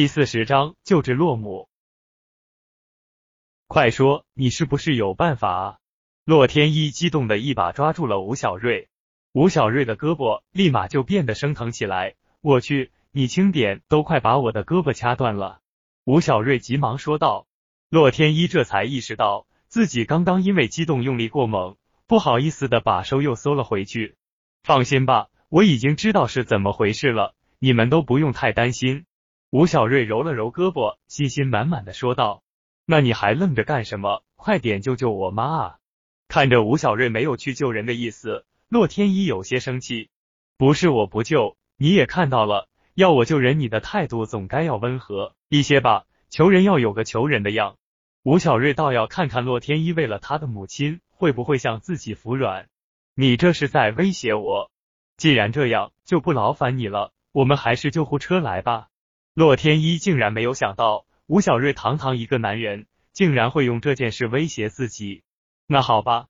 第四十章救治洛姆。快说，你是不是有办法啊？洛天依激动的一把抓住了吴小瑞，吴小瑞的胳膊立马就变得生疼起来。我去，你轻点，都快把我的胳膊掐断了！吴小瑞急忙说道。洛天依这才意识到自己刚刚因为激动用力过猛，不好意思的把手又缩了回去。放心吧，我已经知道是怎么回事了，你们都不用太担心。吴小瑞揉了揉胳膊，信心满满的说道：“那你还愣着干什么？快点救救我妈啊！”看着吴小瑞没有去救人的意思，洛天依有些生气。不是我不救，你也看到了，要我救人，你的态度总该要温和一些吧？求人要有个求人的样。吴小瑞倒要看看洛天依为了他的母亲会不会向自己服软。你这是在威胁我？既然这样，就不劳烦你了，我们还是救护车来吧。洛天依竟然没有想到，吴小瑞堂堂一个男人，竟然会用这件事威胁自己。那好吧，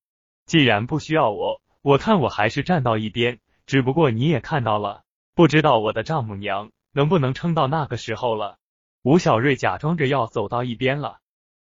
既然不需要我，我看我还是站到一边。只不过你也看到了，不知道我的丈母娘能不能撑到那个时候了。吴小瑞假装着要走到一边了，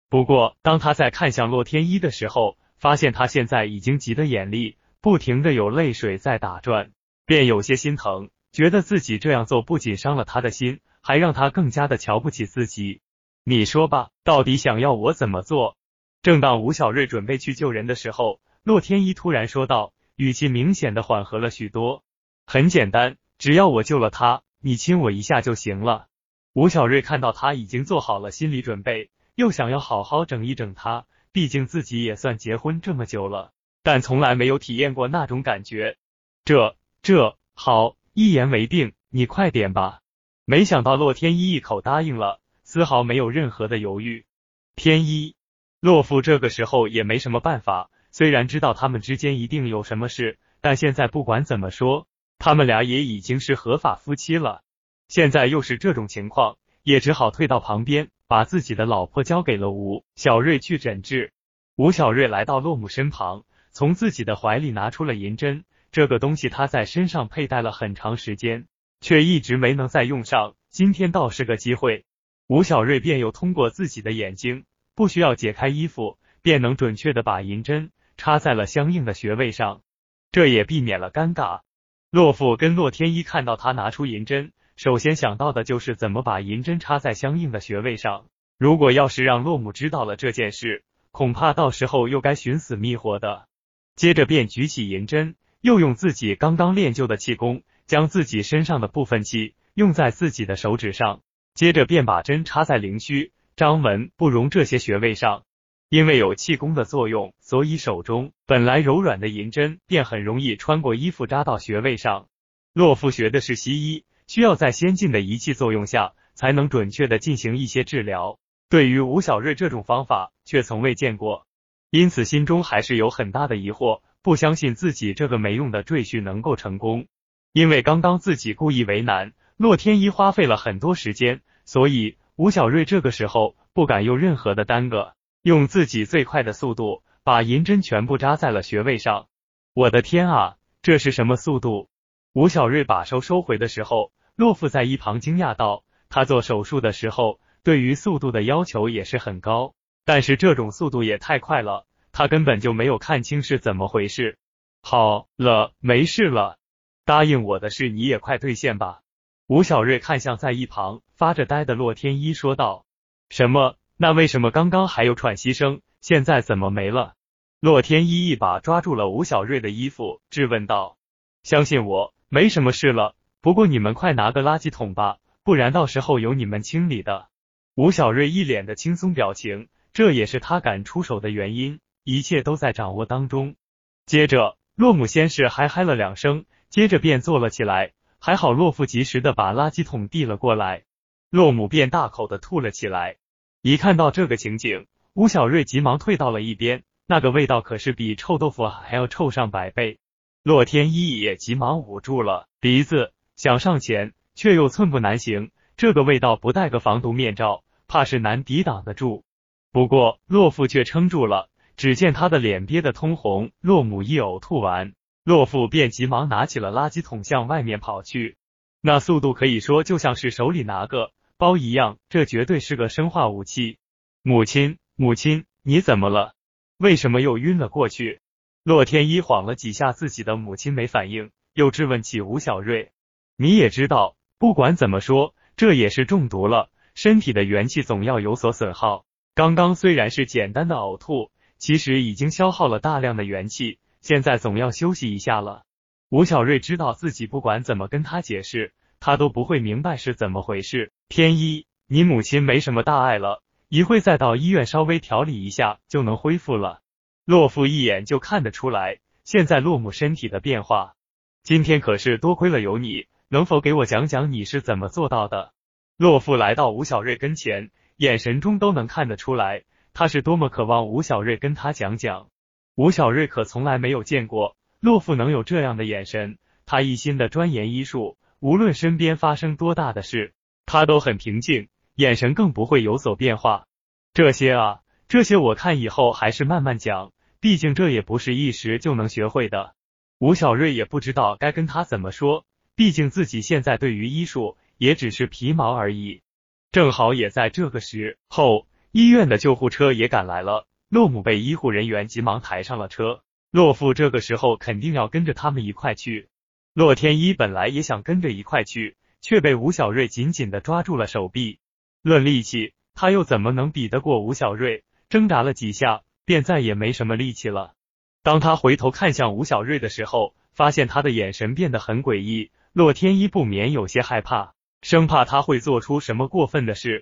不过当他在看向洛天依的时候，发现他现在已经急得眼力不停的有泪水在打转，便有些心疼，觉得自己这样做不仅伤了他的心。还让他更加的瞧不起自己，你说吧，到底想要我怎么做？正当吴小瑞准备去救人的时候，洛天依突然说道，语气明显的缓和了许多。很简单，只要我救了他，你亲我一下就行了。吴小瑞看到他已经做好了心理准备，又想要好好整一整他，毕竟自己也算结婚这么久了，但从来没有体验过那种感觉。这这好，一言为定，你快点吧。没想到洛天依一口答应了，丝毫没有任何的犹豫。天一，洛父这个时候也没什么办法，虽然知道他们之间一定有什么事，但现在不管怎么说，他们俩也已经是合法夫妻了。现在又是这种情况，也只好退到旁边，把自己的老婆交给了吴小瑞去诊治。吴小瑞来到洛母身旁，从自己的怀里拿出了银针，这个东西他在身上佩戴了很长时间。却一直没能再用上，今天倒是个机会。吴小瑞便又通过自己的眼睛，不需要解开衣服，便能准确的把银针插在了相应的穴位上，这也避免了尴尬。洛父跟洛天依看到他拿出银针，首先想到的就是怎么把银针插在相应的穴位上。如果要是让洛母知道了这件事，恐怕到时候又该寻死觅活的。接着便举起银针，又用自己刚刚练就的气功。将自己身上的部分气用在自己的手指上，接着便把针插在灵虚、张门、不容这些穴位上。因为有气功的作用，所以手中本来柔软的银针便很容易穿过衣服扎到穴位上。洛夫学的是西医，需要在先进的仪器作用下才能准确的进行一些治疗。对于吴小瑞这种方法却从未见过，因此心中还是有很大的疑惑，不相信自己这个没用的赘婿能够成功。因为刚刚自己故意为难洛天依，花费了很多时间，所以吴小瑞这个时候不敢有任何的耽搁，用自己最快的速度把银针全部扎在了穴位上。我的天啊，这是什么速度？吴小瑞把手收回的时候，洛父在一旁惊讶道：“他做手术的时候对于速度的要求也是很高，但是这种速度也太快了，他根本就没有看清是怎么回事。”好了，没事了。答应我的事你也快兑现吧！吴小瑞看向在一旁发着呆的洛天依说道。什么？那为什么刚刚还有喘息声，现在怎么没了？洛天依一把抓住了吴小瑞的衣服，质问道。相信我，没什么事了。不过你们快拿个垃圾桶吧，不然到时候由你们清理的。吴小瑞一脸的轻松表情，这也是他敢出手的原因，一切都在掌握当中。接着，洛姆先是嗨嗨了两声。接着便坐了起来，还好洛夫及时的把垃圾桶递了过来，洛姆便大口的吐了起来。一看到这个情景，吴小瑞急忙退到了一边，那个味道可是比臭豆腐还要臭上百倍。洛天依也急忙捂住了鼻子，想上前，却又寸步难行。这个味道不戴个防毒面罩，怕是难抵挡得住。不过洛夫却撑住了，只见他的脸憋得通红。洛姆一呕吐完。洛夫便急忙拿起了垃圾桶向外面跑去，那速度可以说就像是手里拿个包一样，这绝对是个生化武器。母亲，母亲，你怎么了？为什么又晕了过去？洛天依晃了几下，自己的母亲没反应，又质问起吴小瑞：“你也知道，不管怎么说，这也是中毒了，身体的元气总要有所损耗。刚刚虽然是简单的呕吐，其实已经消耗了大量的元气，现在总要休息一下了。”吴小瑞知道自己不管怎么跟他解释，他都不会明白是怎么回事。天一，你母亲没什么大碍了，一会再到医院稍微调理一下就能恢复了。洛父一眼就看得出来，现在洛母身体的变化。今天可是多亏了有你，能否给我讲讲你是怎么做到的？洛父来到吴小瑞跟前，眼神中都能看得出来，他是多么渴望吴小瑞跟他讲讲。吴小瑞可从来没有见过。洛夫能有这样的眼神，他一心的钻研医术，无论身边发生多大的事，他都很平静，眼神更不会有所变化。这些啊，这些我看以后还是慢慢讲，毕竟这也不是一时就能学会的。吴小瑞也不知道该跟他怎么说，毕竟自己现在对于医术也只是皮毛而已。正好也在这个时候，医院的救护车也赶来了，洛姆被医护人员急忙抬上了车。洛父这个时候肯定要跟着他们一块去。洛天依本来也想跟着一块去，却被吴小瑞紧紧的抓住了手臂。论力气，他又怎么能比得过吴小瑞？挣扎了几下，便再也没什么力气了。当他回头看向吴小瑞的时候，发现他的眼神变得很诡异。洛天依不免有些害怕，生怕他会做出什么过分的事。